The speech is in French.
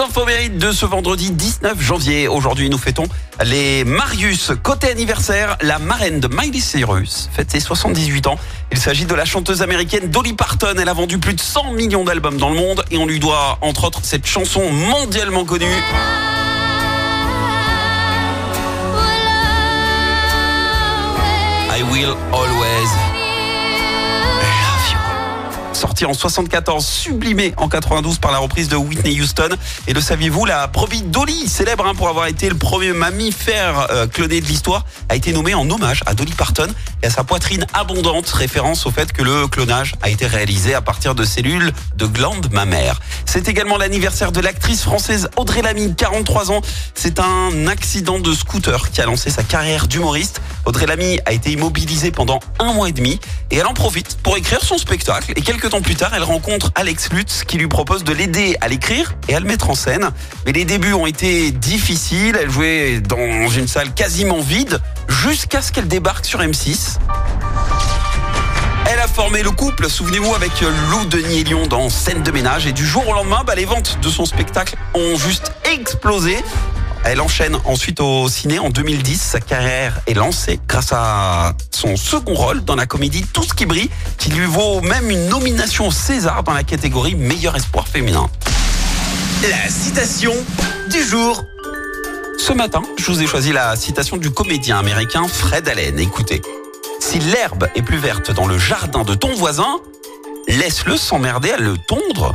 Infos mérites de ce vendredi 19 janvier. Aujourd'hui, nous fêtons les Marius. Côté anniversaire, la marraine de Miley Cyrus fête ses 78 ans. Il s'agit de la chanteuse américaine Dolly Parton. Elle a vendu plus de 100 millions d'albums dans le monde et on lui doit, entre autres, cette chanson mondialement connue. En 74, sublimé en 92 par la reprise de Whitney Houston. Et le saviez-vous, la brebis Dolly, célèbre hein, pour avoir été le premier mammifère euh, cloné de l'histoire, a été nommée en hommage à Dolly Parton et à sa poitrine abondante, référence au fait que le clonage a été réalisé à partir de cellules de glandes mammaires. C'est également l'anniversaire de l'actrice française Audrey Lamy, 43 ans. C'est un accident de scooter qui a lancé sa carrière d'humoriste. Audrey Lamy a été immobilisée pendant un mois et demi et elle en profite pour écrire son spectacle. Et quelques temps plus tard, elle rencontre Alex Lutz qui lui propose de l'aider à l'écrire et à le mettre en scène. Mais les débuts ont été difficiles. Elle jouait dans une salle quasiment vide jusqu'à ce qu'elle débarque sur M6. Elle a formé le couple, souvenez-vous, avec Lou Denis et Lyon dans Scène de ménage. Et du jour au lendemain, bah, les ventes de son spectacle ont juste explosé. Elle enchaîne ensuite au ciné en 2010. Sa carrière est lancée grâce à son second rôle dans la comédie Tout ce qui brille, qui lui vaut même une nomination au César dans la catégorie meilleur espoir féminin. La citation du jour. Ce matin, je vous ai choisi la citation du comédien américain Fred Allen. Écoutez, si l'herbe est plus verte dans le jardin de ton voisin, laisse-le s'emmerder à le tondre.